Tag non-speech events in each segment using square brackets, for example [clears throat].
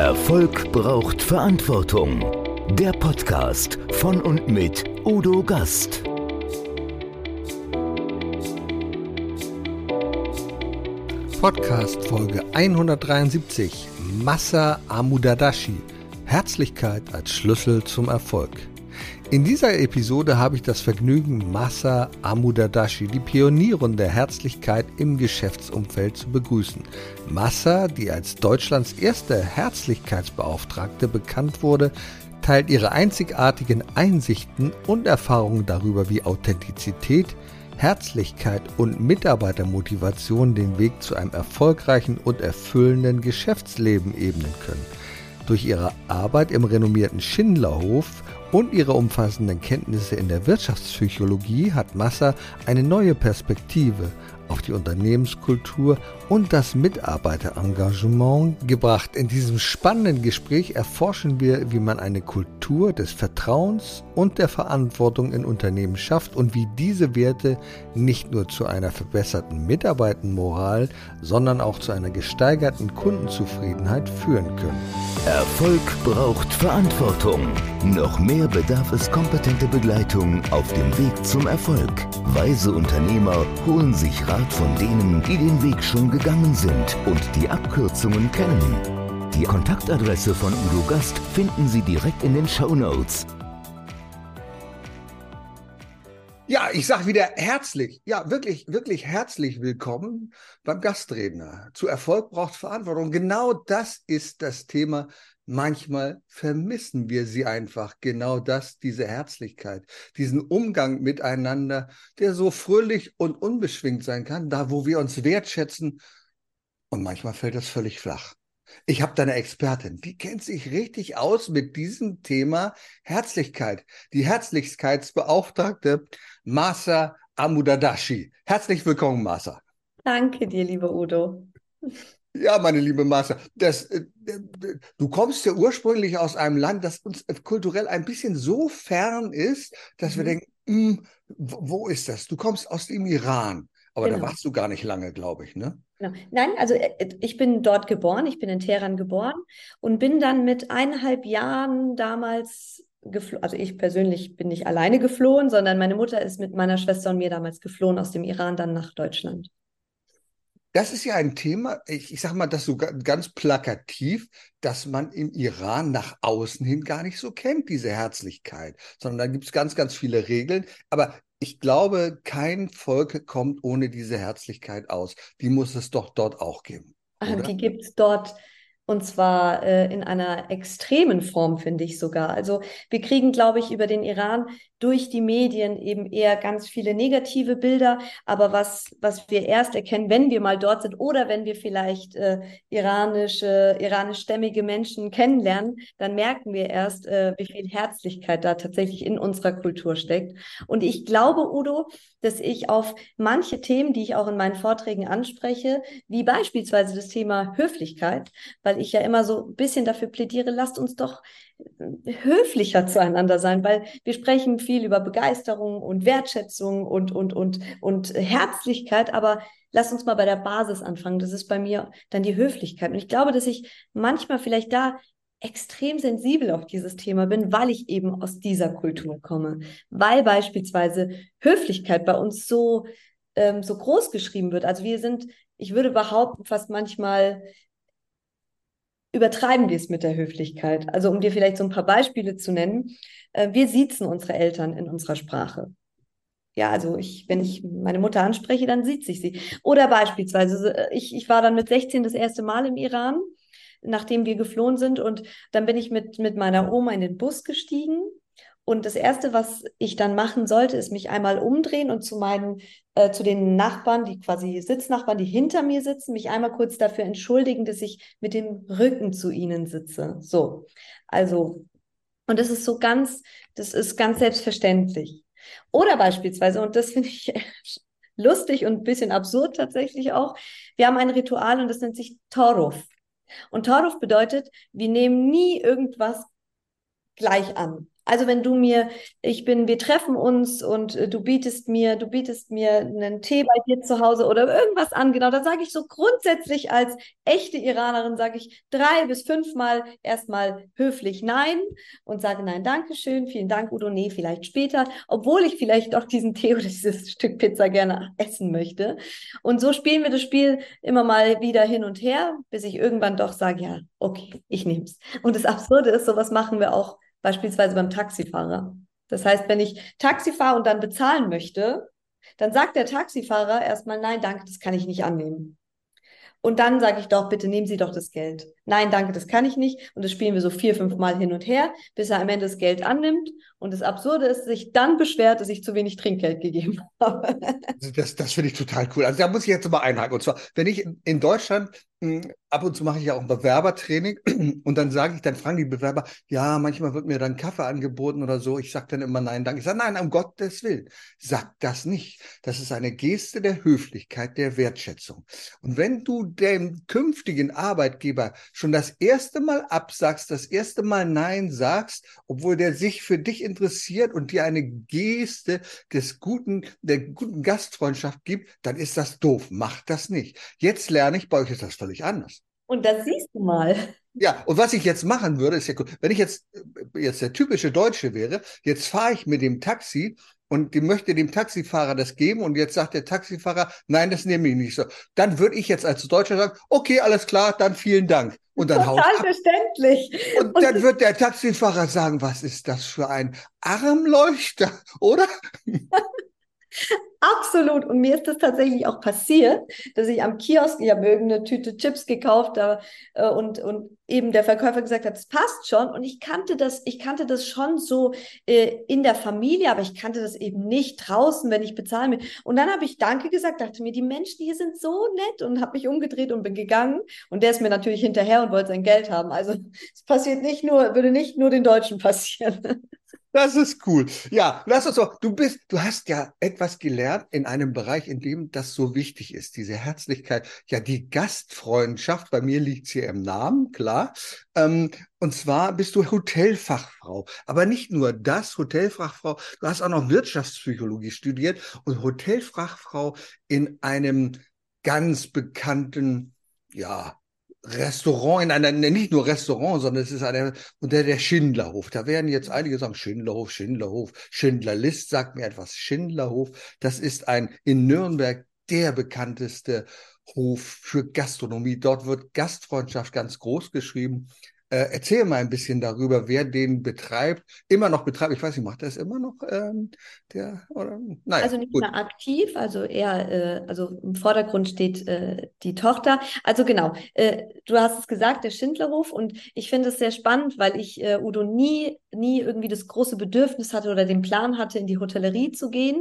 Erfolg braucht Verantwortung. Der Podcast von und mit Udo Gast. Podcast Folge 173 Massa Amudadashi. Herzlichkeit als Schlüssel zum Erfolg. In dieser Episode habe ich das Vergnügen, Masa Amudadashi, die Pionierin der Herzlichkeit im Geschäftsumfeld, zu begrüßen. Massa, die als Deutschlands erste Herzlichkeitsbeauftragte bekannt wurde, teilt ihre einzigartigen Einsichten und Erfahrungen darüber, wie Authentizität, Herzlichkeit und Mitarbeitermotivation den Weg zu einem erfolgreichen und erfüllenden Geschäftsleben ebnen können. Durch ihre Arbeit im renommierten Schindlerhof und ihre umfassenden Kenntnisse in der Wirtschaftspsychologie hat Massa eine neue Perspektive auf die Unternehmenskultur und das Mitarbeiterengagement gebracht. In diesem spannenden Gespräch erforschen wir, wie man eine Kultur des Vertrauens und der Verantwortung in Unternehmen schafft und wie diese Werte nicht nur zu einer verbesserten Mitarbeitenmoral, sondern auch zu einer gesteigerten Kundenzufriedenheit führen können. Erfolg braucht Verantwortung. Noch mehr bedarf es kompetente Begleitung auf dem Weg zum Erfolg. Weise Unternehmer holen sich Rat von denen, die den Weg schon gegangen sind und die Abkürzungen kennen. Die Kontaktadresse von Udo Gast finden Sie direkt in den Show Notes. Ja, ich sage wieder herzlich, ja, wirklich, wirklich herzlich willkommen beim Gastredner. Zu Erfolg braucht Verantwortung. Genau das ist das Thema. Manchmal vermissen wir sie einfach. Genau das, diese Herzlichkeit, diesen Umgang miteinander, der so fröhlich und unbeschwingt sein kann, da wo wir uns wertschätzen. Und manchmal fällt das völlig flach. Ich habe da eine Expertin, die kennt sich richtig aus mit diesem Thema Herzlichkeit. Die Herzlichkeitsbeauftragte Masa Amudadashi. Herzlich willkommen, Masa. Danke dir, lieber Udo. Ja, meine liebe Masa, das, äh, du kommst ja ursprünglich aus einem Land, das uns kulturell ein bisschen so fern ist, dass mhm. wir denken, mh, hm, wo ist das? Du kommst aus dem Iran, aber genau. da warst du gar nicht lange, glaube ich, ne? Genau. Nein, also äh, äh, ich bin dort geboren, ich bin in Teheran geboren und bin dann mit eineinhalb Jahren damals geflohen. Also ich persönlich bin nicht alleine geflohen, sondern meine Mutter ist mit meiner Schwester und mir damals geflohen aus dem Iran dann nach Deutschland. Das ist ja ein Thema, ich, ich sage mal das so ganz plakativ, dass man im Iran nach außen hin gar nicht so kennt, diese Herzlichkeit, sondern da gibt es ganz, ganz viele Regeln. Aber ich glaube, kein Volk kommt ohne diese Herzlichkeit aus. Die muss es doch dort auch geben. Oder? Die gibt es dort und zwar äh, in einer extremen Form, finde ich sogar. Also wir kriegen, glaube ich, über den Iran durch die Medien eben eher ganz viele negative Bilder. Aber was, was wir erst erkennen, wenn wir mal dort sind oder wenn wir vielleicht äh, iranische, iranischstämmige Menschen kennenlernen, dann merken wir erst, äh, wie viel Herzlichkeit da tatsächlich in unserer Kultur steckt. Und ich glaube, Udo, dass ich auf manche Themen, die ich auch in meinen Vorträgen anspreche, wie beispielsweise das Thema Höflichkeit, weil ich ja immer so ein bisschen dafür plädiere, lasst uns doch höflicher zueinander sein, weil wir sprechen viel über Begeisterung und Wertschätzung und, und, und, und Herzlichkeit, aber lass uns mal bei der Basis anfangen. Das ist bei mir dann die Höflichkeit. Und ich glaube, dass ich manchmal vielleicht da extrem sensibel auf dieses Thema bin, weil ich eben aus dieser Kultur komme, weil beispielsweise Höflichkeit bei uns so, ähm, so groß geschrieben wird. Also wir sind, ich würde behaupten, fast manchmal übertreiben wir es mit der Höflichkeit. Also um dir vielleicht so ein paar Beispiele zu nennen, äh, wir siezen unsere Eltern in unserer Sprache. Ja, also ich, wenn ich meine Mutter anspreche, dann sieht sich sie. Oder beispielsweise, äh, ich, ich war dann mit 16 das erste Mal im Iran, nachdem wir geflohen sind. Und dann bin ich mit, mit meiner Oma in den Bus gestiegen und das Erste, was ich dann machen sollte, ist mich einmal umdrehen und zu meinen, äh, zu den Nachbarn, die quasi Sitznachbarn, die hinter mir sitzen, mich einmal kurz dafür entschuldigen, dass ich mit dem Rücken zu ihnen sitze. So, also, und das ist so ganz, das ist ganz selbstverständlich. Oder beispielsweise, und das finde ich [laughs] lustig und ein bisschen absurd tatsächlich auch, wir haben ein Ritual und das nennt sich Toruf. Und Toruf bedeutet, wir nehmen nie irgendwas gleich an. Also wenn du mir, ich bin, wir treffen uns und äh, du bietest mir, du bietest mir einen Tee bei dir zu Hause oder irgendwas an, genau, dann sage ich so grundsätzlich als echte Iranerin, sage ich drei bis fünfmal erstmal höflich Nein und sage Nein, danke schön, vielen Dank, Udo, nee, vielleicht später, obwohl ich vielleicht auch diesen Tee [laughs] oder dieses Stück Pizza gerne essen möchte. Und so spielen wir das Spiel immer mal wieder hin und her, bis ich irgendwann doch sage, ja, okay, ich nehme es. Und das Absurde ist, sowas machen wir auch beispielsweise beim Taxifahrer. Das heißt, wenn ich Taxi fahre und dann bezahlen möchte, dann sagt der Taxifahrer erstmal, nein, danke, das kann ich nicht annehmen. Und dann sage ich doch, bitte nehmen Sie doch das Geld. Nein, danke, das kann ich nicht. Und das spielen wir so vier, fünf Mal hin und her, bis er am Ende das Geld annimmt. Und das Absurde ist, sich dann beschwert, dass ich zu wenig Trinkgeld gegeben [laughs] habe. Also das, das finde ich total cool. Also da muss ich jetzt mal einhaken. Und zwar, wenn ich in Deutschland hm, ab und zu mache ich ja auch ein Bewerbertraining [clears throat] und dann sage ich, dann fragen die Bewerber, ja, manchmal wird mir dann Kaffee angeboten oder so. Ich sage dann immer nein, danke. Ich sage, nein, um Gottes Willen, sag das nicht. Das ist eine Geste der Höflichkeit, der Wertschätzung. Und wenn du dem künftigen Arbeitgeber schon das erste Mal absagst, das erste Mal nein sagst, obwohl der sich für dich interessiert und dir eine Geste des guten, der guten Gastfreundschaft gibt, dann ist das doof. Mach das nicht. Jetzt lerne ich, bei euch ist das völlig anders. Und das siehst du mal. Ja, und was ich jetzt machen würde, ist ja cool. Wenn ich jetzt, äh, jetzt der typische Deutsche wäre, jetzt fahre ich mit dem Taxi und die möchte dem Taxifahrer das geben und jetzt sagt der Taxifahrer, nein, das nehme ich nicht so. Dann würde ich jetzt als Deutscher sagen, okay, alles klar, dann vielen Dank. Und dann Total verständlich. Und, und dann wird der Taxifahrer sagen, was ist das für ein Armleuchter, oder? [laughs] Absolut. Und mir ist das tatsächlich auch passiert, dass ich am Kiosk, ich habe irgendeine Tüte Chips gekauft da, äh, und, und eben der Verkäufer gesagt hat, es passt schon. Und ich kannte das, ich kannte das schon so äh, in der Familie, aber ich kannte das eben nicht draußen, wenn ich bezahlen will. Und dann habe ich Danke gesagt, dachte mir, die Menschen hier sind so nett und habe mich umgedreht und bin gegangen. Und der ist mir natürlich hinterher und wollte sein Geld haben. Also es passiert nicht nur, würde nicht nur den Deutschen passieren. [laughs] Das ist cool. Ja, lass uns so. Du bist, du hast ja etwas gelernt in einem Bereich, in dem das so wichtig ist, diese Herzlichkeit. Ja, die Gastfreundschaft. Bei mir liegt's hier im Namen, klar. Ähm, und zwar bist du Hotelfachfrau. Aber nicht nur das, Hotelfachfrau. Du hast auch noch Wirtschaftspsychologie studiert und Hotelfachfrau in einem ganz bekannten, ja, Restaurant, in einer, nicht nur Restaurant, sondern es ist eine, unter der Schindlerhof. Da werden jetzt einige sagen, Schindlerhof, Schindlerhof, Schindlerlist sagt mir etwas, Schindlerhof. Das ist ein in Nürnberg der bekannteste Hof für Gastronomie. Dort wird Gastfreundschaft ganz groß geschrieben. Äh, erzähl mal ein bisschen darüber, wer den betreibt, immer noch betreibt. Ich weiß nicht, macht er es immer noch? Ähm, der, oder? Naja, also nicht gut. mehr aktiv, also eher, äh, also im Vordergrund steht äh, die Tochter. Also genau, äh, du hast es gesagt, der Schindlerhof. Und ich finde es sehr spannend, weil ich äh, Udo nie, nie irgendwie das große Bedürfnis hatte oder den Plan hatte, in die Hotellerie zu gehen.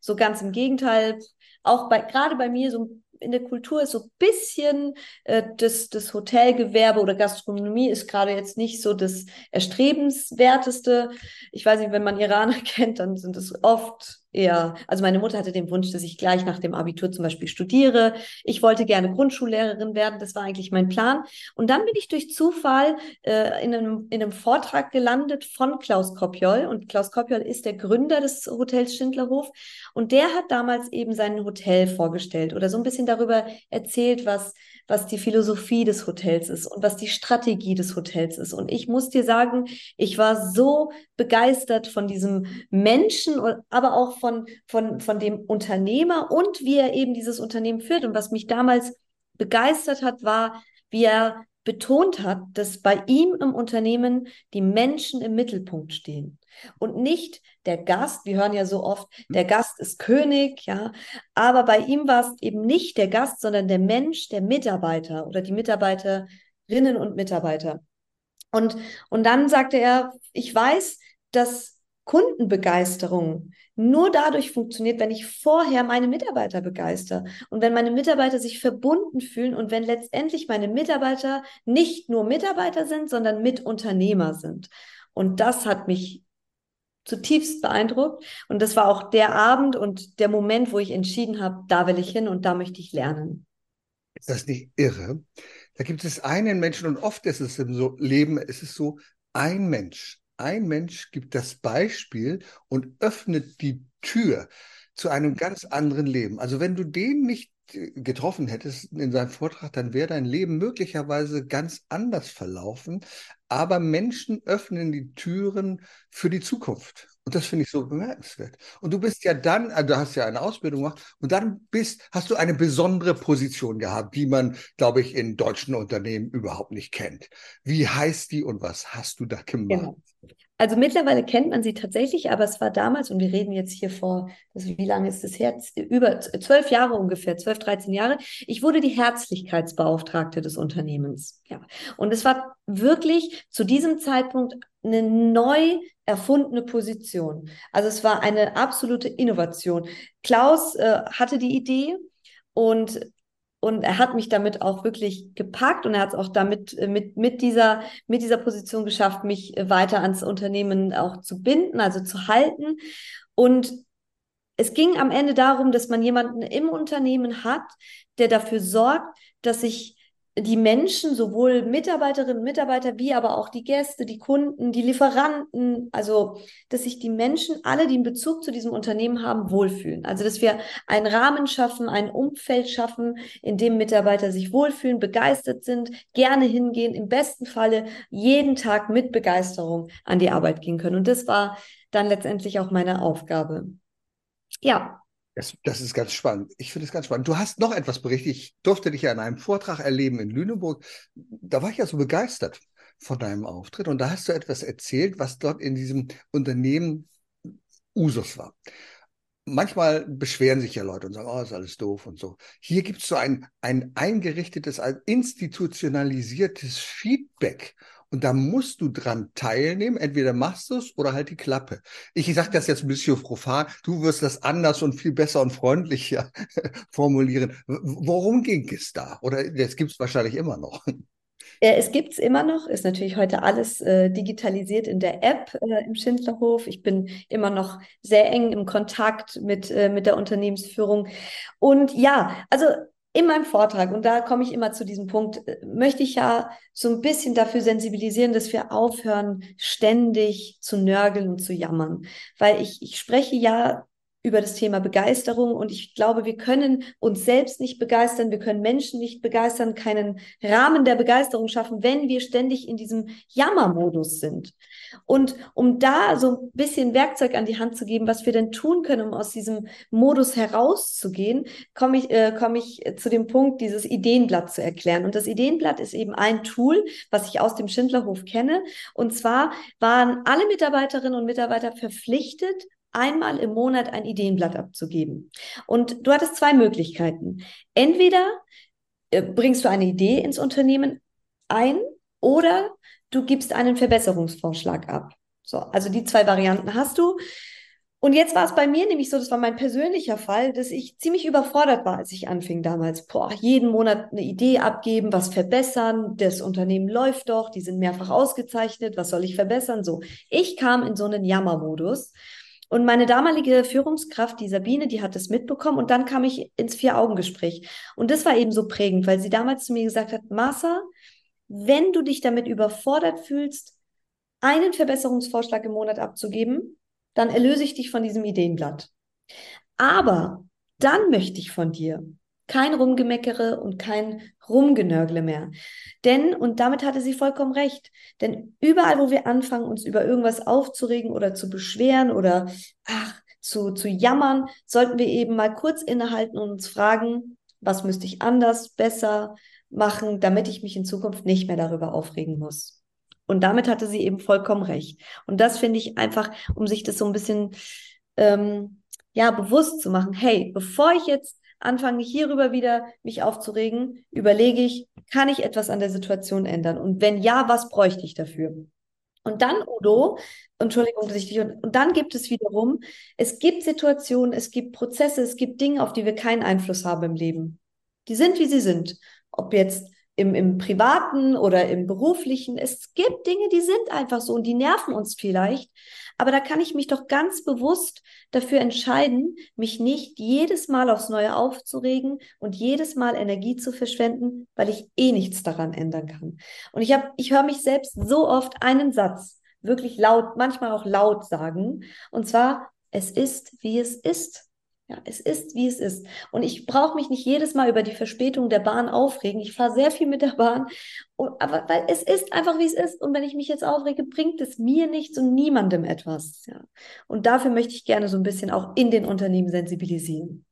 So ganz im Gegenteil, auch bei, gerade bei mir so ein in der Kultur ist so ein bisschen äh, das, das Hotelgewerbe oder Gastronomie ist gerade jetzt nicht so das erstrebenswerteste. Ich weiß nicht, wenn man Iraner [laughs] kennt, dann sind es oft eher, also meine Mutter hatte den Wunsch, dass ich gleich nach dem Abitur zum Beispiel studiere. Ich wollte gerne Grundschullehrerin werden, das war eigentlich mein Plan. Und dann bin ich durch Zufall äh, in, einem, in einem Vortrag gelandet von Klaus Kopjol. Und Klaus Kopjol ist der Gründer des Hotels Schindlerhof. Und der hat damals eben sein Hotel vorgestellt oder so ein bisschen darüber erzählt, was was die Philosophie des Hotels ist und was die Strategie des Hotels ist. Und ich muss dir sagen, ich war so begeistert von diesem Menschen, aber auch von, von, von dem Unternehmer und wie er eben dieses Unternehmen führt. Und was mich damals begeistert hat, war, wie er betont hat, dass bei ihm im Unternehmen die Menschen im Mittelpunkt stehen und nicht der Gast. Wir hören ja so oft, der Gast ist König, ja, aber bei ihm war es eben nicht der Gast, sondern der Mensch, der Mitarbeiter oder die Mitarbeiterinnen und Mitarbeiter. Und, und dann sagte er, ich weiß, dass Kundenbegeisterung nur dadurch funktioniert, wenn ich vorher meine Mitarbeiter begeister und wenn meine Mitarbeiter sich verbunden fühlen und wenn letztendlich meine Mitarbeiter nicht nur Mitarbeiter sind, sondern Mitunternehmer sind. Und das hat mich zutiefst beeindruckt. Und das war auch der Abend und der Moment, wo ich entschieden habe, da will ich hin und da möchte ich lernen. Ist das nicht irre? Da gibt es einen Menschen und oft ist es im Leben, ist es so, ein Mensch ein Mensch gibt das Beispiel und öffnet die Tür zu einem ganz anderen Leben. Also wenn du den nicht getroffen hättest in seinem Vortrag, dann wäre dein Leben möglicherweise ganz anders verlaufen. Aber Menschen öffnen die Türen für die Zukunft. Und das finde ich so bemerkenswert. Und du bist ja dann, also du hast ja eine Ausbildung gemacht und dann bist, hast du eine besondere Position gehabt, die man, glaube ich, in deutschen Unternehmen überhaupt nicht kennt. Wie heißt die und was hast du da gemacht? Genau. Also mittlerweile kennt man sie tatsächlich, aber es war damals, und wir reden jetzt hier vor, also wie lange ist das her? Über zwölf Jahre ungefähr, zwölf, dreizehn Jahre. Ich wurde die Herzlichkeitsbeauftragte des Unternehmens. Ja. Und es war wirklich zu diesem Zeitpunkt eine neu erfundene Position. Also es war eine absolute Innovation. Klaus äh, hatte die Idee und und er hat mich damit auch wirklich gepackt und er hat es auch damit äh, mit, mit, dieser, mit dieser Position geschafft, mich äh, weiter ans Unternehmen auch zu binden, also zu halten. Und es ging am Ende darum, dass man jemanden im Unternehmen hat, der dafür sorgt, dass sich die Menschen, sowohl Mitarbeiterinnen und Mitarbeiter, wie aber auch die Gäste, die Kunden, die Lieferanten, also dass sich die Menschen, alle, die einen Bezug zu diesem Unternehmen haben, wohlfühlen. Also dass wir einen Rahmen schaffen, ein Umfeld schaffen, in dem Mitarbeiter sich wohlfühlen, begeistert sind, gerne hingehen, im besten Falle jeden Tag mit Begeisterung an die Arbeit gehen können. Und das war dann letztendlich auch meine Aufgabe. Ja, das, das, ist ganz spannend. Ich finde es ganz spannend. Du hast noch etwas berichtet. Ich durfte dich ja in einem Vortrag erleben in Lüneburg. Da war ich ja so begeistert von deinem Auftritt. Und da hast du etwas erzählt, was dort in diesem Unternehmen Usus war. Manchmal beschweren sich ja Leute und sagen, oh, ist alles doof und so. Hier gibt es so ein, ein eingerichtetes, ein institutionalisiertes Feedback. Und da musst du dran teilnehmen. Entweder machst du es oder halt die Klappe. Ich sage das jetzt ein bisschen profan. Du wirst das anders und viel besser und freundlicher [laughs] formulieren. Worum ging es da? Oder das gibt es wahrscheinlich immer noch. Es gibt es immer noch, ist natürlich heute alles äh, digitalisiert in der App äh, im Schindlerhof. Ich bin immer noch sehr eng im Kontakt mit, äh, mit der Unternehmensführung. Und ja, also in meinem Vortrag, und da komme ich immer zu diesem Punkt, äh, möchte ich ja so ein bisschen dafür sensibilisieren, dass wir aufhören, ständig zu nörgeln und zu jammern. Weil ich, ich spreche ja über das Thema Begeisterung und ich glaube, wir können uns selbst nicht begeistern, wir können Menschen nicht begeistern, keinen Rahmen der Begeisterung schaffen, wenn wir ständig in diesem Jammermodus sind. Und um da so ein bisschen Werkzeug an die Hand zu geben, was wir denn tun können, um aus diesem Modus herauszugehen, komme ich, äh, komme ich zu dem Punkt, dieses Ideenblatt zu erklären. Und das Ideenblatt ist eben ein Tool, was ich aus dem Schindlerhof kenne. Und zwar waren alle Mitarbeiterinnen und Mitarbeiter verpflichtet, einmal im Monat ein Ideenblatt abzugeben. Und du hattest zwei Möglichkeiten. Entweder äh, bringst du eine Idee ins Unternehmen ein oder du gibst einen Verbesserungsvorschlag ab. So, also die zwei Varianten hast du. Und jetzt war es bei mir nämlich so, das war mein persönlicher Fall, dass ich ziemlich überfordert war, als ich anfing damals. Boah, jeden Monat eine Idee abgeben, was verbessern, das Unternehmen läuft doch, die sind mehrfach ausgezeichnet, was soll ich verbessern? So, ich kam in so einen Jammermodus und meine damalige Führungskraft, die Sabine, die hat es mitbekommen und dann kam ich ins Vier-Augen-Gespräch. Und das war eben so prägend, weil sie damals zu mir gesagt hat, Martha, wenn du dich damit überfordert fühlst, einen Verbesserungsvorschlag im Monat abzugeben, dann erlöse ich dich von diesem Ideenblatt. Aber dann möchte ich von dir kein Rumgemeckere und kein Rumgenörgle mehr. Denn, und damit hatte sie vollkommen recht, denn überall, wo wir anfangen, uns über irgendwas aufzuregen oder zu beschweren oder ach, zu, zu jammern, sollten wir eben mal kurz innehalten und uns fragen, was müsste ich anders, besser machen, damit ich mich in Zukunft nicht mehr darüber aufregen muss. Und damit hatte sie eben vollkommen recht. Und das finde ich einfach, um sich das so ein bisschen ähm, ja bewusst zu machen. Hey, bevor ich jetzt anfange hierüber wieder mich aufzuregen, überlege ich, kann ich etwas an der Situation ändern? Und wenn ja, was bräuchte ich dafür? Und dann, Udo, Entschuldigung, dass ich dich, und dann gibt es wiederum, es gibt Situationen, es gibt Prozesse, es gibt Dinge, auf die wir keinen Einfluss haben im Leben. Die sind, wie sie sind. Ob jetzt im, im privaten oder im beruflichen. Es gibt Dinge, die sind einfach so und die nerven uns vielleicht. Aber da kann ich mich doch ganz bewusst dafür entscheiden, mich nicht jedes Mal aufs Neue aufzuregen und jedes Mal Energie zu verschwenden, weil ich eh nichts daran ändern kann. Und ich habe, ich höre mich selbst so oft einen Satz wirklich laut, manchmal auch laut sagen. Und zwar, es ist, wie es ist. Ja, es ist, wie es ist. Und ich brauche mich nicht jedes Mal über die Verspätung der Bahn aufregen. Ich fahre sehr viel mit der Bahn. Und, aber weil es ist einfach, wie es ist. Und wenn ich mich jetzt aufrege, bringt es mir nichts und niemandem etwas. Ja. Und dafür möchte ich gerne so ein bisschen auch in den Unternehmen sensibilisieren.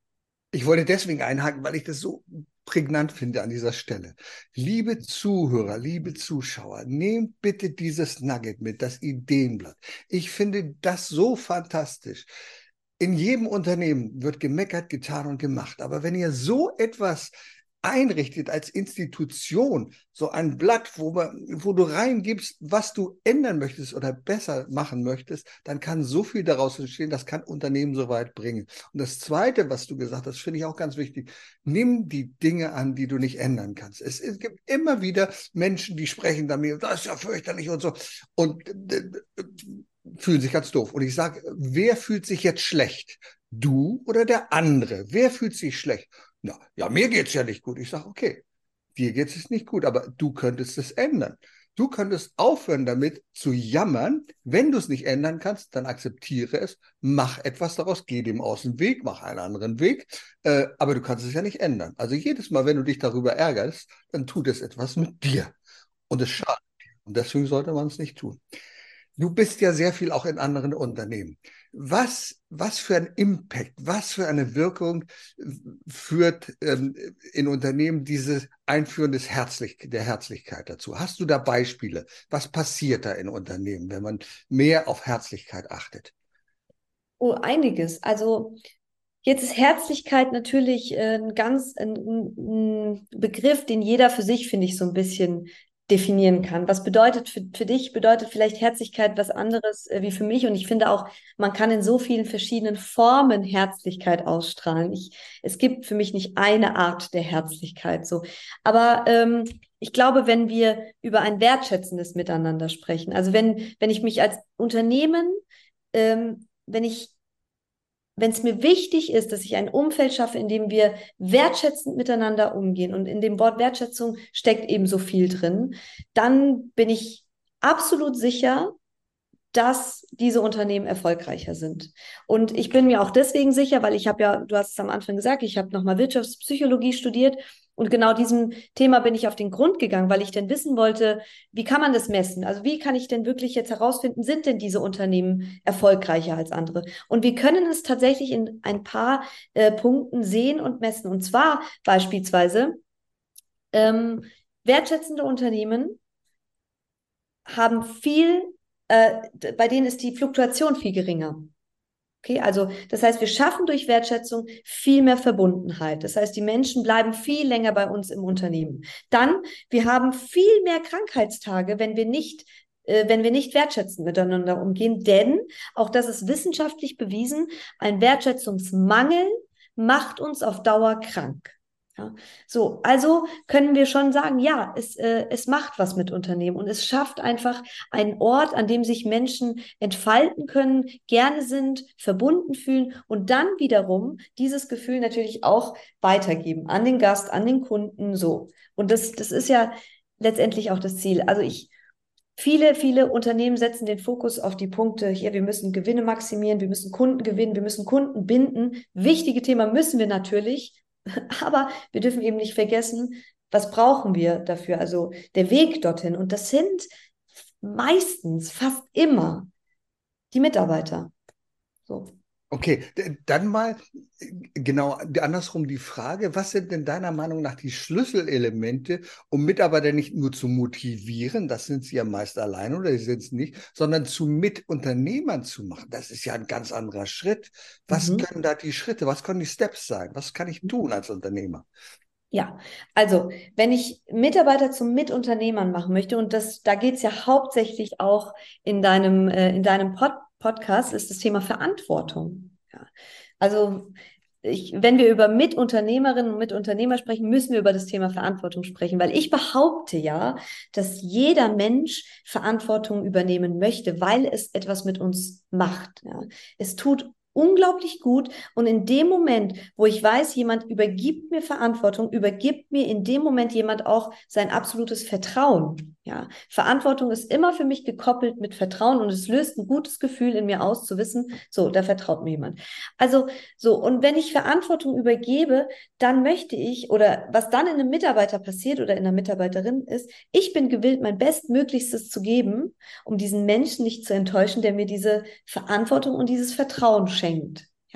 Ich wollte deswegen einhaken, weil ich das so prägnant finde an dieser Stelle. Liebe Zuhörer, liebe Zuschauer, nehmt bitte dieses Nugget mit, das Ideenblatt. Ich finde das so fantastisch in jedem Unternehmen wird gemeckert, getan und gemacht. Aber wenn ihr so etwas einrichtet als Institution, so ein Blatt, wo, man, wo du reingibst, was du ändern möchtest oder besser machen möchtest, dann kann so viel daraus entstehen, das kann Unternehmen so weit bringen. Und das Zweite, was du gesagt hast, finde ich auch ganz wichtig, nimm die Dinge an, die du nicht ändern kannst. Es, es gibt immer wieder Menschen, die sprechen damit, das ist ja fürchterlich und so. Und äh, fühlen sich ganz doof. Und ich sage, wer fühlt sich jetzt schlecht? Du oder der andere? Wer fühlt sich schlecht? Na, ja, mir geht's ja nicht gut. Ich sage, okay, dir geht es nicht gut, aber du könntest es ändern. Du könntest aufhören damit zu jammern. Wenn du es nicht ändern kannst, dann akzeptiere es, mach etwas daraus, geh dem aus dem Weg, mach einen anderen Weg. Äh, aber du kannst es ja nicht ändern. Also jedes Mal, wenn du dich darüber ärgerst, dann tut es etwas mit dir. Und es schadet dir. Und deswegen sollte man es nicht tun. Du bist ja sehr viel auch in anderen Unternehmen. Was, was für ein Impact, was für eine Wirkung führt ähm, in Unternehmen dieses Einführen des Herzlich, der Herzlichkeit dazu? Hast du da Beispiele? Was passiert da in Unternehmen, wenn man mehr auf Herzlichkeit achtet? Oh, einiges. Also Jetzt ist Herzlichkeit natürlich äh, ein ganz ein, ein Begriff, den jeder für sich, finde ich, so ein bisschen definieren kann. Was bedeutet für, für dich, bedeutet vielleicht Herzlichkeit was anderes äh, wie für mich. Und ich finde auch, man kann in so vielen verschiedenen Formen Herzlichkeit ausstrahlen. Ich, es gibt für mich nicht eine Art der Herzlichkeit so. Aber ähm, ich glaube, wenn wir über ein wertschätzendes Miteinander sprechen, also wenn, wenn ich mich als Unternehmen, ähm, wenn ich wenn es mir wichtig ist, dass ich ein Umfeld schaffe, in dem wir wertschätzend miteinander umgehen und in dem Wort Wertschätzung steckt eben so viel drin, dann bin ich absolut sicher, dass diese Unternehmen erfolgreicher sind. Und ich bin mir auch deswegen sicher, weil ich habe ja, du hast es am Anfang gesagt, ich habe nochmal Wirtschaftspsychologie studiert und genau diesem Thema bin ich auf den Grund gegangen, weil ich denn wissen wollte, wie kann man das messen? Also wie kann ich denn wirklich jetzt herausfinden, sind denn diese Unternehmen erfolgreicher als andere? Und wir können es tatsächlich in ein paar äh, Punkten sehen und messen. Und zwar beispielsweise ähm, wertschätzende Unternehmen haben viel, äh, bei denen ist die Fluktuation viel geringer. Okay, also das heißt, wir schaffen durch Wertschätzung viel mehr Verbundenheit. Das heißt, die Menschen bleiben viel länger bei uns im Unternehmen. Dann, wir haben viel mehr Krankheitstage, wenn wir nicht äh, wenn wir nicht wertschätzend miteinander umgehen, denn auch das ist wissenschaftlich bewiesen, ein Wertschätzungsmangel macht uns auf Dauer krank. Ja, so, also können wir schon sagen, ja, es, äh, es macht was mit Unternehmen und es schafft einfach einen Ort, an dem sich Menschen entfalten können, gerne sind, verbunden fühlen und dann wiederum dieses Gefühl natürlich auch weitergeben an den Gast, an den Kunden, so. Und das, das ist ja letztendlich auch das Ziel. Also ich, Viele, viele Unternehmen setzen den Fokus auf die Punkte, hier, wir müssen Gewinne maximieren, wir müssen Kunden gewinnen, wir müssen Kunden binden. Wichtige Thema müssen wir natürlich, [laughs] Aber wir dürfen eben nicht vergessen, was brauchen wir dafür? Also der Weg dorthin. Und das sind meistens, fast immer die Mitarbeiter. So. Okay, dann mal genau andersrum die Frage, was sind denn deiner Meinung nach die Schlüsselelemente, um Mitarbeiter nicht nur zu motivieren, das sind sie ja meist alleine oder sie sind es nicht, sondern zu Mitunternehmern zu machen? Das ist ja ein ganz anderer Schritt. Was mhm. können da die Schritte, was können die Steps sein? Was kann ich tun als Unternehmer? Ja, also wenn ich Mitarbeiter zum Mitunternehmern machen möchte, und das, da geht es ja hauptsächlich auch in deinem, äh, in deinem Pod Podcast, ist das Thema Verantwortung. Ja. Also ich, wenn wir über Mitunternehmerinnen und Mitunternehmer sprechen, müssen wir über das Thema Verantwortung sprechen, weil ich behaupte ja, dass jeder Mensch Verantwortung übernehmen möchte, weil es etwas mit uns macht. Ja. Es tut unglaublich gut. Und in dem Moment, wo ich weiß, jemand übergibt mir Verantwortung, übergibt mir in dem Moment jemand auch sein absolutes Vertrauen. Ja, Verantwortung ist immer für mich gekoppelt mit Vertrauen und es löst ein gutes Gefühl in mir aus, zu wissen, so, da vertraut mir jemand. Also, so, und wenn ich Verantwortung übergebe, dann möchte ich, oder was dann in einem Mitarbeiter passiert oder in einer Mitarbeiterin ist, ich bin gewillt, mein Bestmöglichstes zu geben, um diesen Menschen nicht zu enttäuschen, der mir diese Verantwortung und dieses Vertrauen schenkt.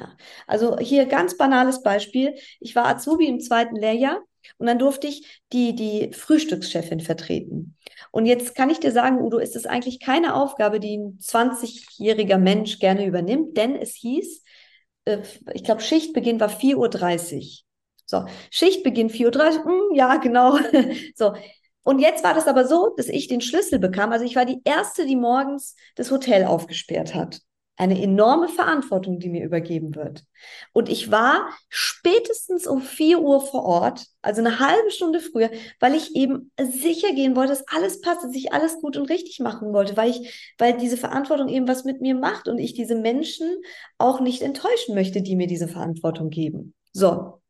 Ja, also hier ganz banales Beispiel. Ich war Azubi im zweiten Lehrjahr und dann durfte ich die, die Frühstückschefin vertreten. Und jetzt kann ich dir sagen, Udo, ist es eigentlich keine Aufgabe, die ein 20-jähriger Mensch gerne übernimmt, denn es hieß, äh, ich glaube, Schichtbeginn war 4.30 Uhr. So, Schichtbeginn 4.30 Uhr, hm, ja, genau. [laughs] so. Und jetzt war das aber so, dass ich den Schlüssel bekam. Also ich war die Erste, die morgens das Hotel aufgesperrt hat eine enorme Verantwortung, die mir übergeben wird. Und ich war spätestens um 4 Uhr vor Ort, also eine halbe Stunde früher, weil ich eben sicher gehen wollte, dass alles passt, dass ich alles gut und richtig machen wollte, weil ich, weil diese Verantwortung eben was mit mir macht und ich diese Menschen auch nicht enttäuschen möchte, die mir diese Verantwortung geben. So.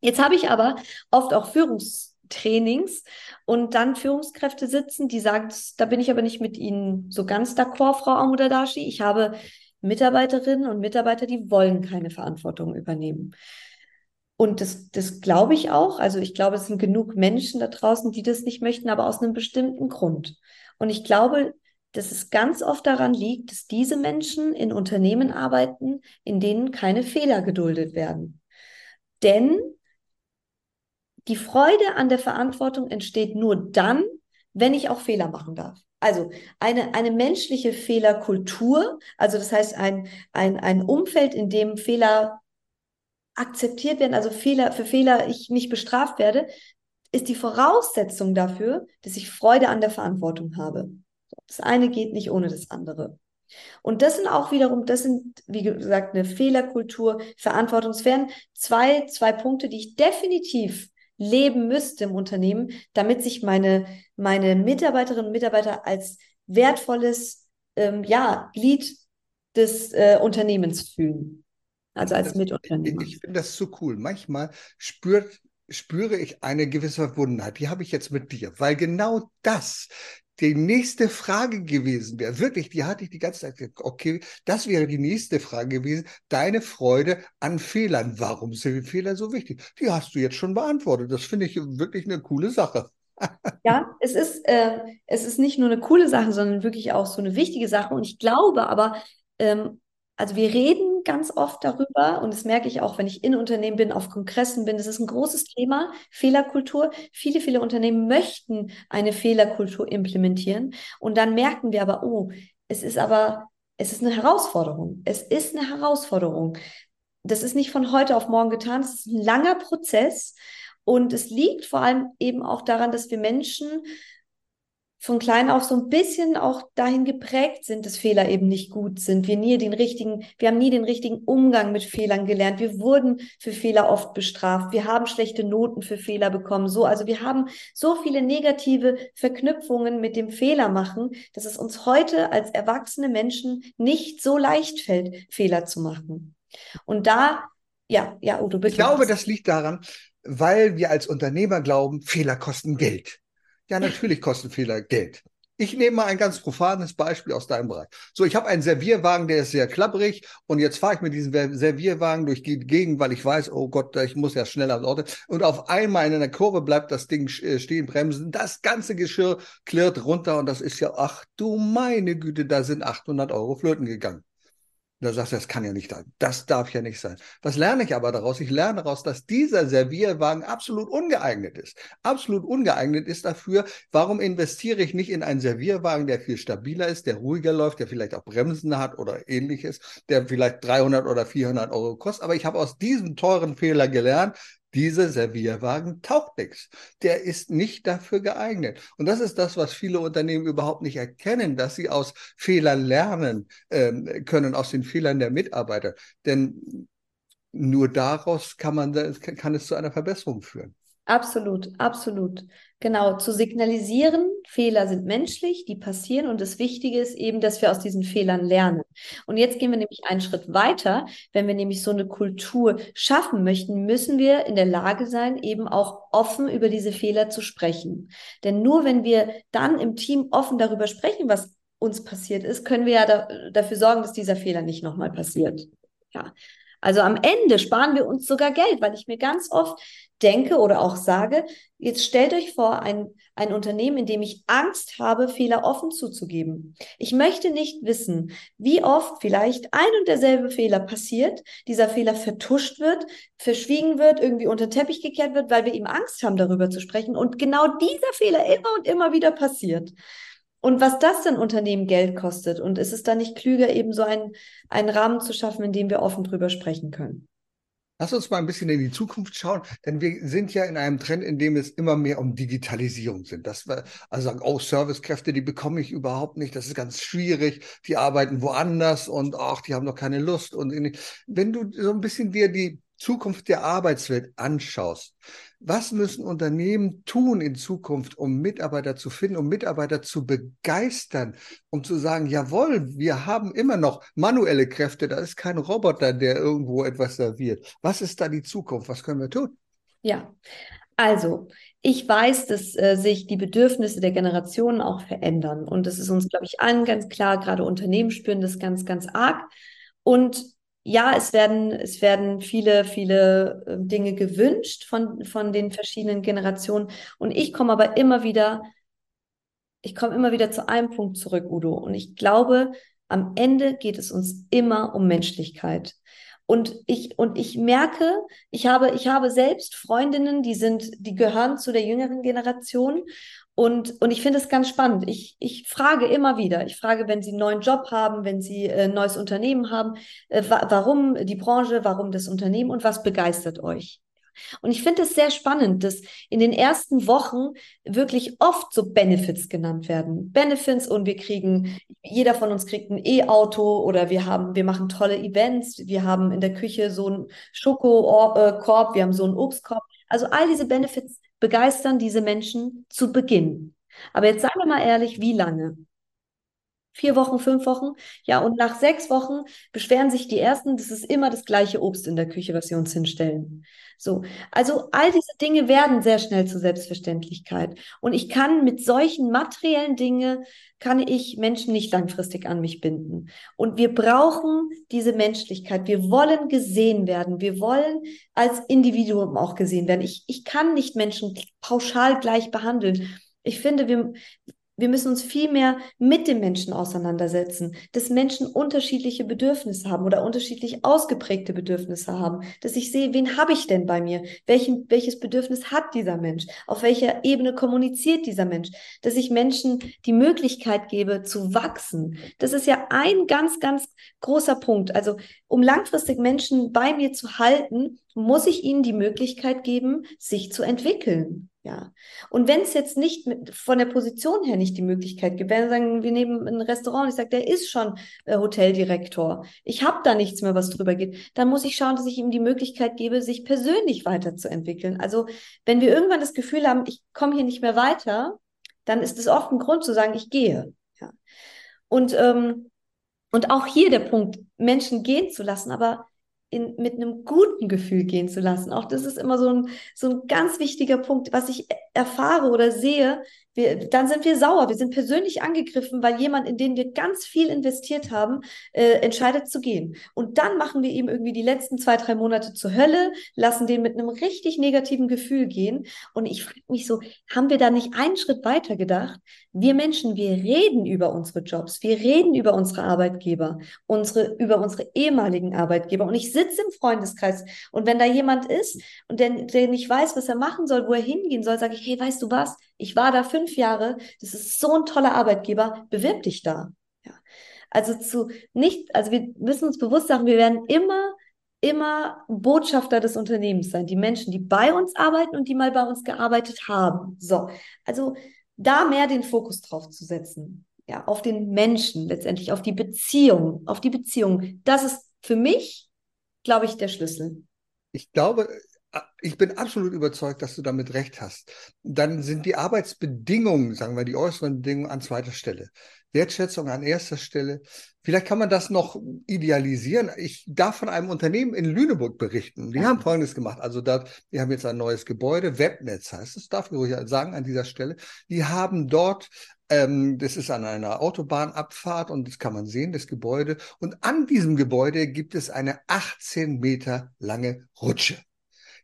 Jetzt habe ich aber oft auch Führungs Trainings und dann Führungskräfte sitzen, die sagen, da bin ich aber nicht mit Ihnen so ganz d'accord, Frau Amudadashi. Ich habe Mitarbeiterinnen und Mitarbeiter, die wollen keine Verantwortung übernehmen. Und das, das glaube ich auch. Also ich glaube, es sind genug Menschen da draußen, die das nicht möchten, aber aus einem bestimmten Grund. Und ich glaube, dass es ganz oft daran liegt, dass diese Menschen in Unternehmen arbeiten, in denen keine Fehler geduldet werden. Denn die Freude an der Verantwortung entsteht nur dann, wenn ich auch Fehler machen darf. Also eine, eine menschliche Fehlerkultur, also das heißt ein, ein, ein Umfeld, in dem Fehler akzeptiert werden, also Fehler, für Fehler ich nicht bestraft werde, ist die Voraussetzung dafür, dass ich Freude an der Verantwortung habe. Das eine geht nicht ohne das andere. Und das sind auch wiederum, das sind, wie gesagt, eine Fehlerkultur, Verantwortungsfern, zwei, zwei Punkte, die ich definitiv leben müsste im Unternehmen, damit sich meine, meine Mitarbeiterinnen und Mitarbeiter als wertvolles ähm, ja, Glied des äh, Unternehmens fühlen. Also als das, Mitunternehmer. Ich, ich finde das so cool. Manchmal spürt, spüre ich eine gewisse Verbundenheit. Die habe ich jetzt mit dir, weil genau das die nächste Frage gewesen wäre. Wirklich, die hatte ich die ganze Zeit. Okay, das wäre die nächste Frage gewesen. Deine Freude an Fehlern. Warum sind Fehler so wichtig? Die hast du jetzt schon beantwortet. Das finde ich wirklich eine coole Sache. [laughs] Ja, es ist, äh, es ist nicht nur eine coole Sache, sondern wirklich auch so eine wichtige Sache. Und ich glaube aber, ähm, also wir reden ganz oft darüber und das merke ich auch, wenn ich in Unternehmen bin, auf Kongressen bin. Das ist ein großes Thema, Fehlerkultur. Viele, viele Unternehmen möchten eine Fehlerkultur implementieren und dann merken wir aber, oh, es ist aber, es ist eine Herausforderung. Es ist eine Herausforderung. Das ist nicht von heute auf morgen getan. Es ist ein langer Prozess und es liegt vor allem eben auch daran, dass wir Menschen von klein auf so ein bisschen auch dahin geprägt sind, dass Fehler eben nicht gut sind. Wir nie den richtigen, wir haben nie den richtigen Umgang mit Fehlern gelernt. Wir wurden für Fehler oft bestraft. Wir haben schlechte Noten für Fehler bekommen. So, also wir haben so viele negative Verknüpfungen mit dem Fehler machen, dass es uns heute als erwachsene Menschen nicht so leicht fällt, Fehler zu machen. Und da, ja, ja, Udo, bitte. Ich glaube, das liegt daran, weil wir als Unternehmer glauben, Fehler kosten Geld. Ja, natürlich kosten Fehler Geld. Ich nehme mal ein ganz profanes Beispiel aus deinem Bereich. So, ich habe einen Servierwagen, der ist sehr klapprig und jetzt fahre ich mit diesem Servierwagen durch die Gegend, weil ich weiß, oh Gott, ich muss ja schneller ans Ort. Und auf einmal in einer Kurve bleibt das Ding äh, stehen, bremsen. Das ganze Geschirr klirrt runter und das ist ja, ach du meine Güte, da sind 800 Euro flöten gegangen. Da sagst du, das kann ja nicht sein. Das darf ja nicht sein. Was lerne ich aber daraus? Ich lerne daraus, dass dieser Servierwagen absolut ungeeignet ist. Absolut ungeeignet ist dafür. Warum investiere ich nicht in einen Servierwagen, der viel stabiler ist, der ruhiger läuft, der vielleicht auch Bremsen hat oder ähnliches, der vielleicht 300 oder 400 Euro kostet. Aber ich habe aus diesem teuren Fehler gelernt, dieser Servierwagen taucht nichts. Der ist nicht dafür geeignet. Und das ist das, was viele Unternehmen überhaupt nicht erkennen, dass sie aus Fehlern lernen ähm, können, aus den Fehlern der Mitarbeiter. Denn nur daraus kann man, kann es zu einer Verbesserung führen. Absolut, absolut. Genau, zu signalisieren, Fehler sind menschlich, die passieren und das Wichtige ist eben, dass wir aus diesen Fehlern lernen. Und jetzt gehen wir nämlich einen Schritt weiter. Wenn wir nämlich so eine Kultur schaffen möchten, müssen wir in der Lage sein, eben auch offen über diese Fehler zu sprechen. Denn nur wenn wir dann im Team offen darüber sprechen, was uns passiert ist, können wir ja da, dafür sorgen, dass dieser Fehler nicht nochmal passiert. Ja. Also am Ende sparen wir uns sogar Geld, weil ich mir ganz oft denke oder auch sage, jetzt stellt euch vor, ein, ein Unternehmen, in dem ich Angst habe, Fehler offen zuzugeben. Ich möchte nicht wissen, wie oft vielleicht ein und derselbe Fehler passiert, dieser Fehler vertuscht wird, verschwiegen wird, irgendwie unter Teppich gekehrt wird, weil wir ihm Angst haben, darüber zu sprechen und genau dieser Fehler immer und immer wieder passiert. Und was das denn Unternehmen Geld kostet. Und ist es dann nicht klüger, eben so einen, einen Rahmen zu schaffen, in dem wir offen drüber sprechen können? Lass uns mal ein bisschen in die Zukunft schauen, denn wir sind ja in einem Trend, in dem es immer mehr um Digitalisierung sind. Das wir also sagen, oh, Servicekräfte, die bekomme ich überhaupt nicht, das ist ganz schwierig, die arbeiten woanders und ach, die haben doch keine Lust. Und wenn du so ein bisschen dir die Zukunft der Arbeitswelt anschaust, was müssen Unternehmen tun in Zukunft, um Mitarbeiter zu finden, um Mitarbeiter zu begeistern, um zu sagen, jawohl, wir haben immer noch manuelle Kräfte, da ist kein Roboter, der irgendwo etwas serviert. Was ist da die Zukunft? Was können wir tun? Ja, also ich weiß, dass äh, sich die Bedürfnisse der Generationen auch verändern. Und das ist uns, glaube ich, allen ganz klar. Gerade Unternehmen spüren das ganz, ganz arg. Und ja, es werden, es werden viele, viele ähm, Dinge gewünscht von, von den verschiedenen Generationen. Und ich komme aber immer wieder, ich komme immer wieder zu einem Punkt zurück, Udo. Und ich glaube, am Ende geht es uns immer um Menschlichkeit. Und ich, und ich merke, ich habe, ich habe selbst Freundinnen, die sind, die gehören zu der jüngeren Generation. Und, und ich finde es ganz spannend. Ich, ich frage immer wieder, ich frage, wenn Sie einen neuen Job haben, wenn Sie äh, ein neues Unternehmen haben, äh, wa warum die Branche, warum das Unternehmen und was begeistert euch? Und ich finde es sehr spannend, dass in den ersten Wochen wirklich oft so Benefits genannt werden. Benefits und wir kriegen, jeder von uns kriegt ein E-Auto oder wir haben, wir machen tolle Events, wir haben in der Küche so einen Schokokorb, wir haben so einen Obstkorb. Also all diese Benefits begeistern diese Menschen zu Beginn. Aber jetzt sagen wir mal ehrlich, wie lange? Vier Wochen, fünf Wochen? Ja, und nach sechs Wochen beschweren sich die Ersten, das ist immer das gleiche Obst in der Küche, was sie uns hinstellen. So. Also all diese Dinge werden sehr schnell zur Selbstverständlichkeit. Und ich kann mit solchen materiellen Dingen, kann ich Menschen nicht langfristig an mich binden. Und wir brauchen diese Menschlichkeit. Wir wollen gesehen werden. Wir wollen als Individuum auch gesehen werden. Ich, ich kann nicht Menschen pauschal gleich behandeln. Ich finde, wir, wir müssen uns viel mehr mit dem Menschen auseinandersetzen, dass Menschen unterschiedliche Bedürfnisse haben oder unterschiedlich ausgeprägte Bedürfnisse haben, dass ich sehe, wen habe ich denn bei mir? Welchen, welches Bedürfnis hat dieser Mensch? Auf welcher Ebene kommuniziert dieser Mensch? Dass ich Menschen die Möglichkeit gebe zu wachsen. Das ist ja ein ganz, ganz großer Punkt. Also um langfristig Menschen bei mir zu halten, muss ich ihnen die Möglichkeit geben, sich zu entwickeln. Ja. Und wenn es jetzt nicht mit, von der Position her nicht die Möglichkeit gibt, wenn wir sagen, wir nehmen ein Restaurant, ich sage, der ist schon äh, Hoteldirektor, ich habe da nichts mehr, was drüber geht, dann muss ich schauen, dass ich ihm die Möglichkeit gebe, sich persönlich weiterzuentwickeln. Also wenn wir irgendwann das Gefühl haben, ich komme hier nicht mehr weiter, dann ist es oft ein Grund zu sagen, ich gehe. Ja. Und, ähm, und auch hier der Punkt, Menschen gehen zu lassen, aber in, mit einem guten Gefühl gehen zu lassen. Auch das ist immer so ein, so ein ganz wichtiger Punkt, was ich erfahre oder sehe, wir, dann sind wir sauer, wir sind persönlich angegriffen, weil jemand, in den wir ganz viel investiert haben, äh, entscheidet zu gehen. Und dann machen wir ihm irgendwie die letzten zwei, drei Monate zur Hölle, lassen den mit einem richtig negativen Gefühl gehen. Und ich frage mich so, haben wir da nicht einen Schritt weiter gedacht? Wir Menschen, wir reden über unsere Jobs, wir reden über unsere Arbeitgeber, unsere, über unsere ehemaligen Arbeitgeber. Und ich sitze im Freundeskreis und wenn da jemand ist und der, der nicht weiß, was er machen soll, wo er hingehen soll, sage ich, hey, weißt du was? Ich war da fünf Jahre, das ist so ein toller Arbeitgeber, bewirb dich da. Ja. Also zu nicht, also wir müssen uns bewusst sagen, wir werden immer, immer Botschafter des Unternehmens sein. Die Menschen, die bei uns arbeiten und die mal bei uns gearbeitet haben. So. Also da mehr den Fokus drauf zu setzen. Ja, auf den Menschen letztendlich, auf die Beziehung, auf die Beziehung. Das ist für mich, glaube ich, der Schlüssel. Ich glaube, ich bin absolut überzeugt, dass du damit recht hast. Dann sind die Arbeitsbedingungen, sagen wir, die äußeren Bedingungen an zweiter Stelle. Wertschätzung an erster Stelle. Vielleicht kann man das noch idealisieren. Ich darf von einem Unternehmen in Lüneburg berichten. Die haben Folgendes gemacht. Also da, die haben jetzt ein neues Gebäude, Webnetz heißt es, darf ich ruhig sagen an dieser Stelle. Die haben dort ähm, das ist an einer Autobahnabfahrt und das kann man sehen, das Gebäude. Und an diesem Gebäude gibt es eine 18 Meter lange Rutsche.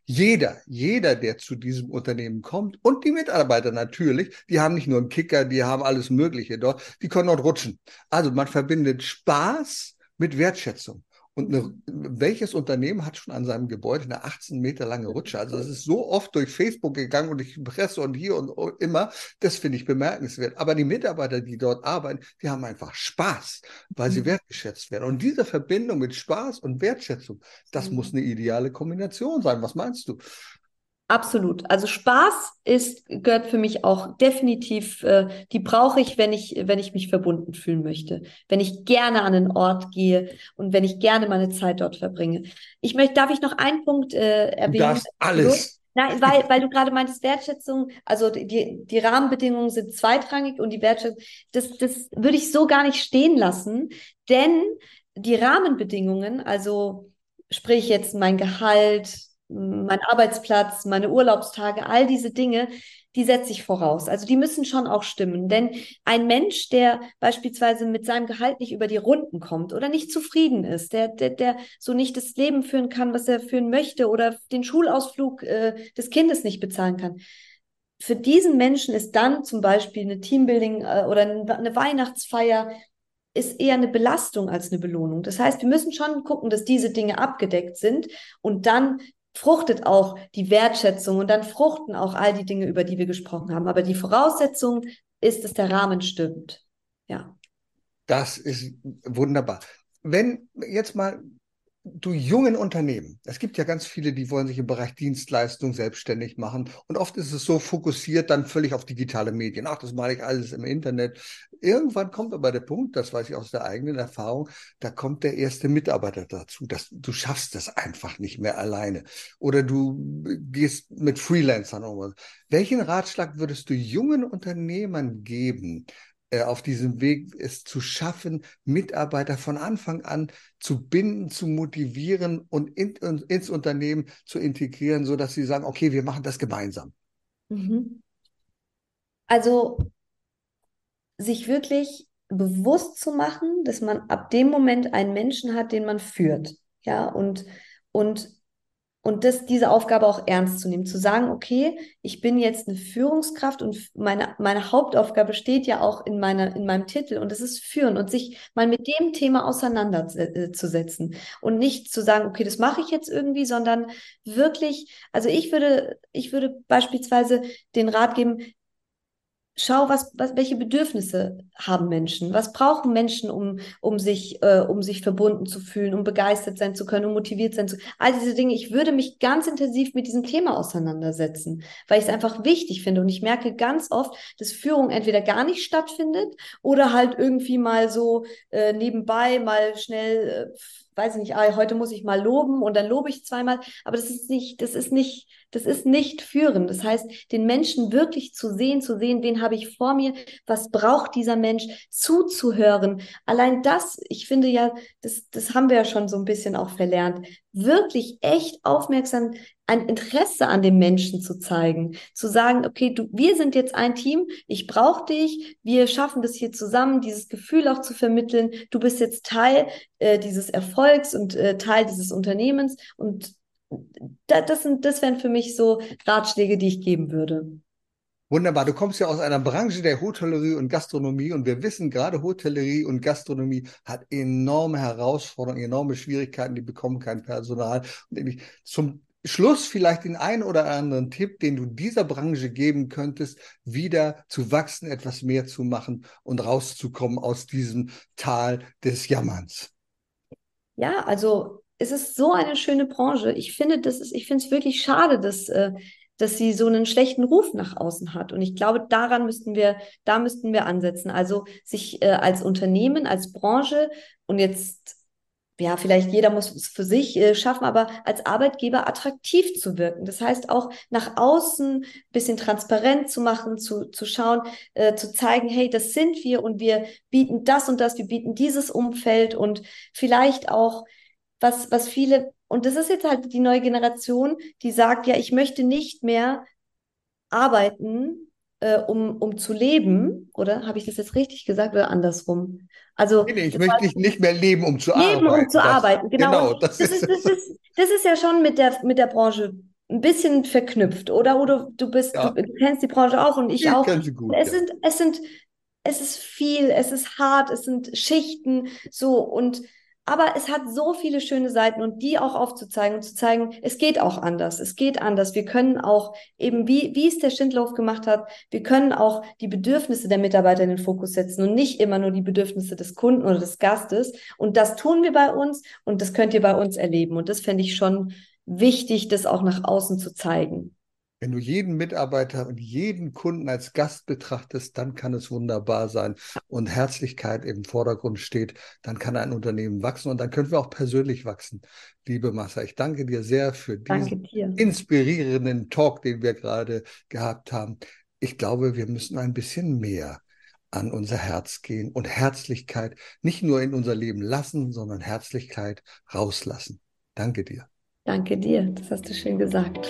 Jeder, jeder, der zu diesem Unternehmen kommt und die Mitarbeiter natürlich, die haben nicht nur einen Kicker, die haben alles Mögliche dort, die können dort rutschen. Also man verbindet Spaß mit Wertschätzung. Und eine, welches Unternehmen hat schon an seinem Gebäude eine 18 Meter lange Rutsche? Also es ist so oft durch Facebook gegangen und durch die Presse und hier und immer. Das finde ich bemerkenswert. Aber die Mitarbeiter, die dort arbeiten, die haben einfach Spaß, weil sie mhm. wertgeschätzt werden. Und diese Verbindung mit Spaß und Wertschätzung, das mhm. muss eine ideale Kombination sein. Was meinst du? Absolut. Also Spaß ist, gehört für mich auch definitiv, äh, die brauche ich, wenn ich, wenn ich mich verbunden fühlen möchte, wenn ich gerne an einen Ort gehe und wenn ich gerne meine Zeit dort verbringe. Ich möchte, darf ich noch einen Punkt äh, erwähnen? Du darfst alles. Nein, weil, weil du gerade meintest, Wertschätzung, also die, die Rahmenbedingungen sind zweitrangig und die Wertschätzung, das, das würde ich so gar nicht stehen lassen, denn die Rahmenbedingungen, also sprich jetzt mein Gehalt, mein Arbeitsplatz, meine Urlaubstage, all diese Dinge, die setze ich voraus. Also die müssen schon auch stimmen. Denn ein Mensch, der beispielsweise mit seinem Gehalt nicht über die Runden kommt oder nicht zufrieden ist, der, der, der so nicht das Leben führen kann, was er führen möchte oder den Schulausflug äh, des Kindes nicht bezahlen kann. Für diesen Menschen ist dann zum Beispiel eine Teambuilding äh, oder eine Weihnachtsfeier ist eher eine Belastung als eine Belohnung. Das heißt, wir müssen schon gucken, dass diese Dinge abgedeckt sind und dann fruchtet auch die Wertschätzung und dann fruchten auch all die Dinge, über die wir gesprochen haben. Aber die Voraussetzung ist, dass der Rahmen stimmt. Ja. Das ist wunderbar. Wenn jetzt mal du jungen Unternehmen, es gibt ja ganz viele, die wollen sich im Bereich Dienstleistung selbstständig machen und oft ist es so fokussiert dann völlig auf digitale Medien. Ach, das mache ich alles im Internet. Irgendwann kommt aber der Punkt, das weiß ich aus der eigenen Erfahrung, da kommt der erste Mitarbeiter dazu. dass du schaffst das einfach nicht mehr alleine. Oder du gehst mit Freelancern um. Welchen Ratschlag würdest du jungen Unternehmern geben, auf diesem Weg es zu schaffen, Mitarbeiter von Anfang an zu binden, zu motivieren und in, in, ins Unternehmen zu integrieren, so dass sie sagen, okay, wir machen das gemeinsam. Mhm. Also sich wirklich bewusst zu machen, dass man ab dem Moment einen Menschen hat, den man führt. Ja, und, und und das, diese Aufgabe auch ernst zu nehmen, zu sagen, okay, ich bin jetzt eine Führungskraft und meine, meine Hauptaufgabe steht ja auch in, meiner, in meinem Titel und das ist führen und sich mal mit dem Thema auseinanderzusetzen und nicht zu sagen, okay, das mache ich jetzt irgendwie, sondern wirklich, also ich würde, ich würde beispielsweise den Rat geben, schau, was, was, welche Bedürfnisse haben Menschen? Was brauchen Menschen, um, um, sich, äh, um sich verbunden zu fühlen, um begeistert sein zu können, um motiviert sein zu können? All diese Dinge. Ich würde mich ganz intensiv mit diesem Thema auseinandersetzen, weil ich es einfach wichtig finde. Und ich merke ganz oft, dass Führung entweder gar nicht stattfindet oder halt irgendwie mal so äh, nebenbei mal schnell äh, weiß ich nicht, ah, heute muss ich mal loben und dann lobe ich zweimal, aber das ist nicht, das ist nicht, das ist nicht führen. Das heißt, den Menschen wirklich zu sehen, zu sehen, wen habe ich vor mir, was braucht dieser Mensch, zuzuhören. Allein das, ich finde ja, das, das haben wir ja schon so ein bisschen auch verlernt, wirklich echt aufmerksam ein Interesse an dem Menschen zu zeigen, zu sagen, okay, du, wir sind jetzt ein Team, ich brauche dich, wir schaffen das hier zusammen, dieses Gefühl auch zu vermitteln, du bist jetzt Teil äh, dieses Erfolgs und äh, Teil dieses Unternehmens. Und da, das sind, das wären für mich so Ratschläge, die ich geben würde. Wunderbar. Du kommst ja aus einer Branche der Hotellerie und Gastronomie und wir wissen, gerade Hotellerie und Gastronomie hat enorme Herausforderungen, enorme Schwierigkeiten, die bekommen kein Personal. Und zum Schluss vielleicht den einen oder anderen Tipp, den du dieser Branche geben könntest, wieder zu wachsen, etwas mehr zu machen und rauszukommen aus diesem Tal des Jammerns. Ja, also es ist so eine schöne Branche. Ich finde, das ist, ich finde es wirklich schade, dass, äh, dass sie so einen schlechten Ruf nach außen hat. Und ich glaube, daran müssten wir, da müssten wir ansetzen. Also sich äh, als Unternehmen, als Branche und jetzt ja, vielleicht jeder muss es für sich äh, schaffen, aber als Arbeitgeber attraktiv zu wirken. Das heißt auch nach außen ein bisschen transparent zu machen, zu, zu schauen, äh, zu zeigen, hey, das sind wir und wir bieten das und das, wir bieten dieses Umfeld und vielleicht auch, was, was viele, und das ist jetzt halt die neue Generation, die sagt, ja, ich möchte nicht mehr arbeiten, äh, um, um zu leben, oder habe ich das jetzt richtig gesagt oder andersrum? Also, nee, nee, ich möchte nicht, nicht mehr leben, um zu leben, arbeiten. Leben, um zu das, arbeiten, genau. genau das, das, ist, das, ist, das ist ja schon mit der, mit der Branche ein bisschen verknüpft, oder? Oder du bist, ja. du, du, kennst die Branche auch und ich, ich auch. Sie gut, es ja. sind, es sind, es ist viel, es ist hart, es sind Schichten, so und aber es hat so viele schöne Seiten und die auch aufzuzeigen und zu zeigen, es geht auch anders. Es geht anders. Wir können auch eben, wie, wie es der Schindlauf gemacht hat, wir können auch die Bedürfnisse der Mitarbeiter in den Fokus setzen und nicht immer nur die Bedürfnisse des Kunden oder des Gastes. Und das tun wir bei uns und das könnt ihr bei uns erleben. Und das fände ich schon wichtig, das auch nach außen zu zeigen. Wenn du jeden Mitarbeiter und jeden Kunden als Gast betrachtest, dann kann es wunderbar sein und Herzlichkeit im Vordergrund steht, dann kann ein Unternehmen wachsen und dann können wir auch persönlich wachsen. Liebe Massa, ich danke dir sehr für diesen inspirierenden Talk, den wir gerade gehabt haben. Ich glaube, wir müssen ein bisschen mehr an unser Herz gehen und Herzlichkeit nicht nur in unser Leben lassen, sondern Herzlichkeit rauslassen. Danke dir. Danke dir, das hast du schön gesagt.